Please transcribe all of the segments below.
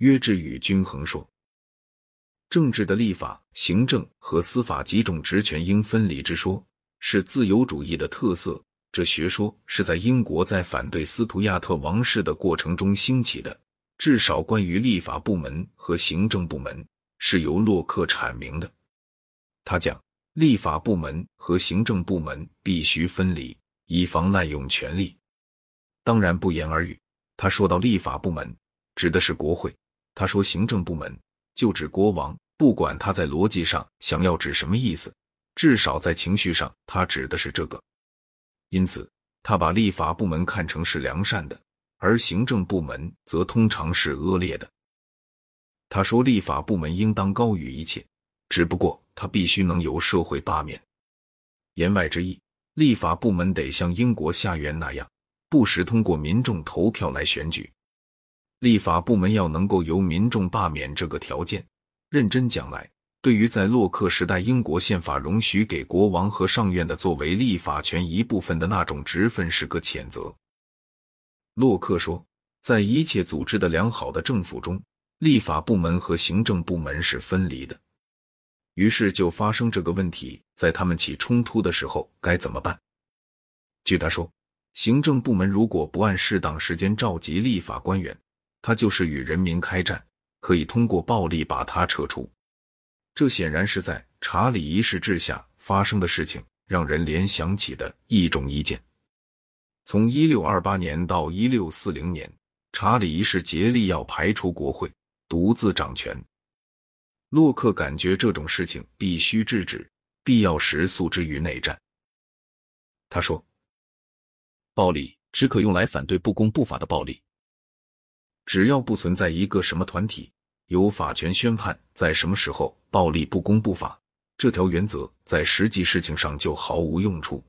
约制与均衡说：“政治的立法、行政和司法几种职权应分离之说，是自由主义的特色。这学说是在英国在反对斯图亚特王室的过程中兴起的。至少关于立法部门和行政部门，是由洛克阐明的。他讲，立法部门和行政部门必须分离，以防滥用权力。当然，不言而喻。他说到立法部门，指的是国会。他说：“行政部门就指国王，不管他在逻辑上想要指什么意思，至少在情绪上，他指的是这个。因此，他把立法部门看成是良善的，而行政部门则通常是恶劣的。他说，立法部门应当高于一切，只不过他必须能由社会罢免。言外之意，立法部门得像英国下院那样，不时通过民众投票来选举。”立法部门要能够由民众罢免这个条件，认真讲来，对于在洛克时代英国宪法容许给国王和上院的作为立法权一部分的那种职分是个谴责。洛克说，在一切组织的良好的政府中，立法部门和行政部门是分离的。于是就发生这个问题：在他们起冲突的时候该怎么办？据他说，行政部门如果不按适当时间召集立法官员，他就是与人民开战，可以通过暴力把他撤出。这显然是在查理一世治下发生的事情，让人联想起的一种意见。从一六二八年到一六四零年，查理一世竭力要排除国会，独自掌权。洛克感觉这种事情必须制止，必要时诉之于内战。他说：“暴力只可用来反对不公不法的暴力。”只要不存在一个什么团体有法权宣判在什么时候暴力不公不法，这条原则在实际事情上就毫无用处。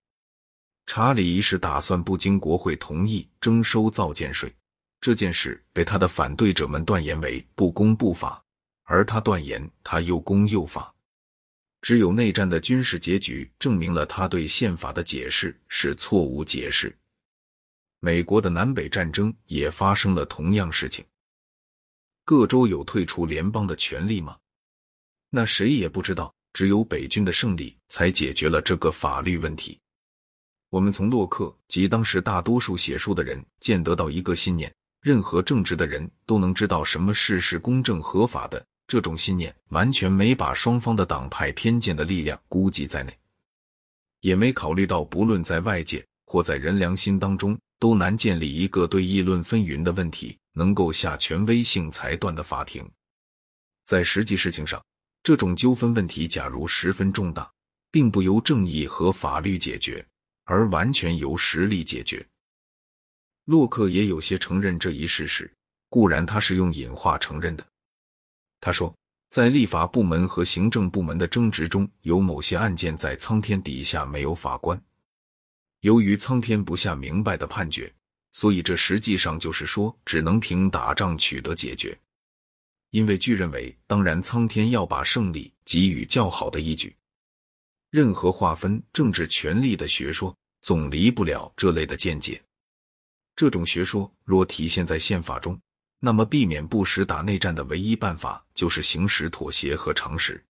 查理一世打算不经国会同意征收造舰税，这件事被他的反对者们断言为不公不法，而他断言他又公又法。只有内战的军事结局证明了他对宪法的解释是错误解释。美国的南北战争也发生了同样事情。各州有退出联邦的权利吗？那谁也不知道。只有北军的胜利才解决了这个法律问题。我们从洛克及当时大多数写书的人见得到一个信念：任何正直的人都能知道什么事是公正合法的。这种信念完全没把双方的党派偏见的力量估计在内，也没考虑到不论在外界或在人良心当中。都难建立一个对议论纷纭的问题能够下权威性裁断的法庭。在实际事情上，这种纠纷问题假如十分重大，并不由正义和法律解决，而完全由实力解决。洛克也有些承认这一事实，固然他是用引话承认的。他说，在立法部门和行政部门的争执中，有某些案件在苍天底下没有法官。由于苍天不下明白的判决，所以这实际上就是说，只能凭打仗取得解决。因为据认为，当然苍天要把胜利给予较好的依据。任何划分政治权力的学说，总离不了这类的见解。这种学说若体现在宪法中，那么避免不时打内战的唯一办法，就是行使妥协和常识。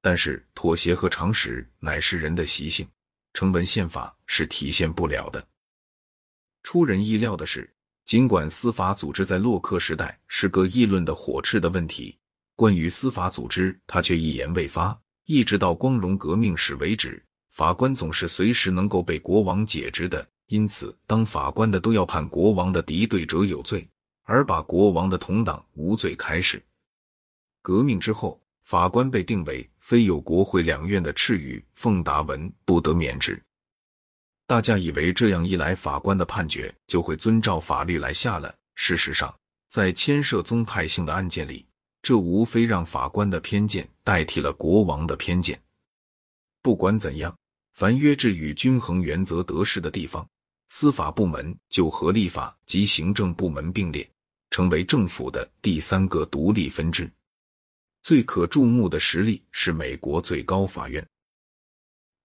但是，妥协和常识乃是人的习性。成文宪法是体现不了的。出人意料的是，尽管司法组织在洛克时代是个议论的火炽的问题，关于司法组织，他却一言未发，一直到光荣革命时为止。法官总是随时能够被国王解职的，因此，当法官的都要判国王的敌对者有罪，而把国王的同党无罪开始。革命之后。法官被定为非有国会两院的赤羽奉达文不得免职。大家以为这样一来，法官的判决就会遵照法律来下了。事实上，在牵涉宗派性的案件里，这无非让法官的偏见代替了国王的偏见。不管怎样，凡约制与均衡原则得势的地方，司法部门就和立法及行政部门并列，成为政府的第三个独立分支。最可注目的实例是美国最高法院。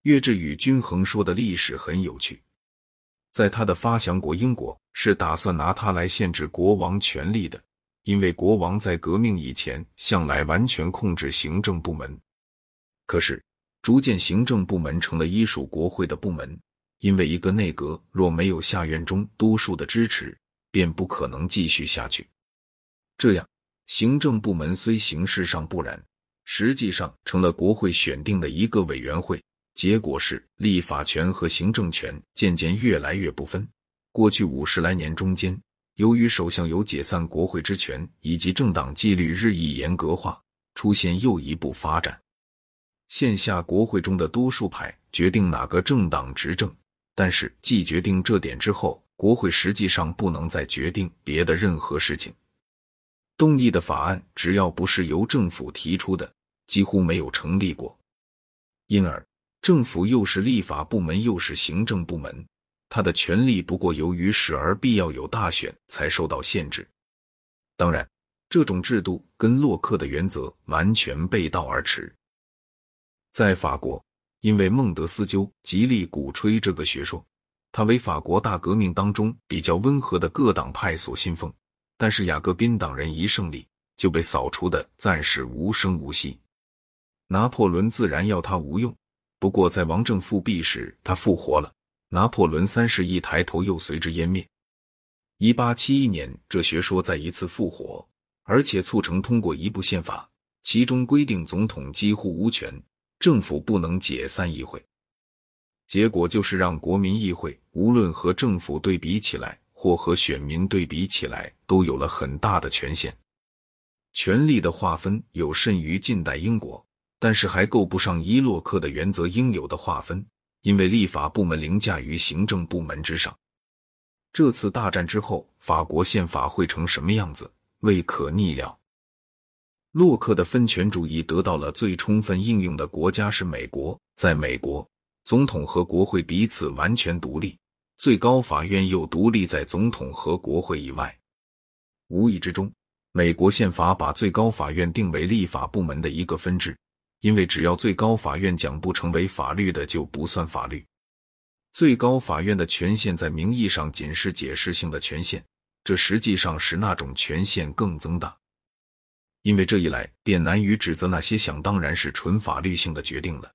约治与均衡说的历史很有趣，在他的发祥国英国是打算拿它来限制国王权力的，因为国王在革命以前向来完全控制行政部门，可是逐渐行政部门成了依属国会的部门，因为一个内阁若没有下院中多数的支持，便不可能继续下去。这样，行政部门虽形式上不然，实际上成了国会选定的一个委员会。结果是，立法权和行政权渐渐越来越不分。过去五十来年中间，由于首相有解散国会之权，以及政党纪律日益严格化，出现又一步发展。现下国会中的多数派决定哪个政党执政，但是既决定这点之后，国会实际上不能再决定别的任何事情。动议的法案只要不是由政府提出的，几乎没有成立过。因而，政府又是立法部门，又是行政部门。他的权力不过由于时而必要有大选才受到限制。当然，这种制度跟洛克的原则完全背道而驰。在法国，因为孟德斯鸠极力鼓吹这个学说，他为法国大革命当中比较温和的各党派所信奉。但是雅各宾党人一胜利就被扫除的暂时无声无息。拿破仑自然要他无用，不过在王政复辟时，他复活了。拿破仑三世一抬头，又随之湮灭。一八七一年，这学说再一次复活，而且促成通过一部宪法，其中规定总统几乎无权，政府不能解散议会。结果就是让国民议会无论和政府对比起来，或和选民对比起来，都有了很大的权限。权力的划分有甚于近代英国，但是还够不上伊洛克的原则应有的划分。因为立法部门凌驾于行政部门之上，这次大战之后，法国宪法会成什么样子，未可逆料。洛克的分权主义得到了最充分应用的国家是美国，在美国，总统和国会彼此完全独立，最高法院又独立在总统和国会以外。无意之中，美国宪法把最高法院定为立法部门的一个分支。因为只要最高法院讲不成为法律的，就不算法律。最高法院的权限在名义上仅是解释性的权限，这实际上使那种权限更增大。因为这一来，便难于指责那些想当然是纯法律性的决定了。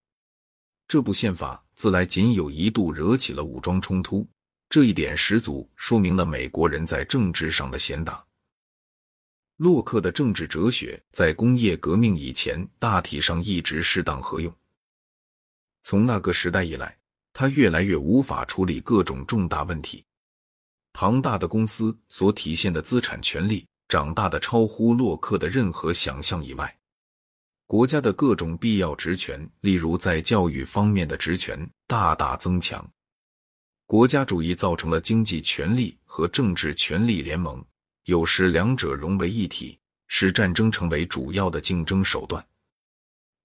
这部宪法自来仅有一度惹起了武装冲突，这一点十足说明了美国人在政治上的贤达。洛克的政治哲学在工业革命以前大体上一直适当合用。从那个时代以来，他越来越无法处理各种重大问题。庞大的公司所体现的资产权力长大的超乎洛克的任何想象以外。国家的各种必要职权，例如在教育方面的职权，大大增强。国家主义造成了经济权力和政治权力联盟。有时两者融为一体，使战争成为主要的竞争手段。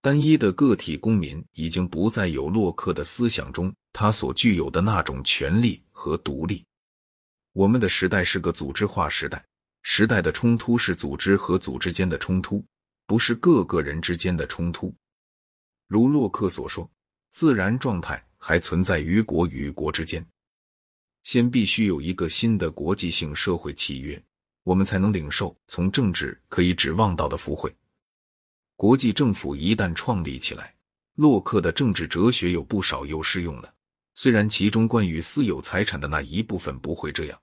单一的个体公民已经不再有洛克的思想中他所具有的那种权利和独立。我们的时代是个组织化时代，时代的冲突是组织和组织间的冲突，不是各个人之间的冲突。如洛克所说，自然状态还存在于国与国之间，先必须有一个新的国际性社会契约。我们才能领受从政治可以指望到的福惠。国际政府一旦创立起来，洛克的政治哲学有不少又适用了，虽然其中关于私有财产的那一部分不会这样。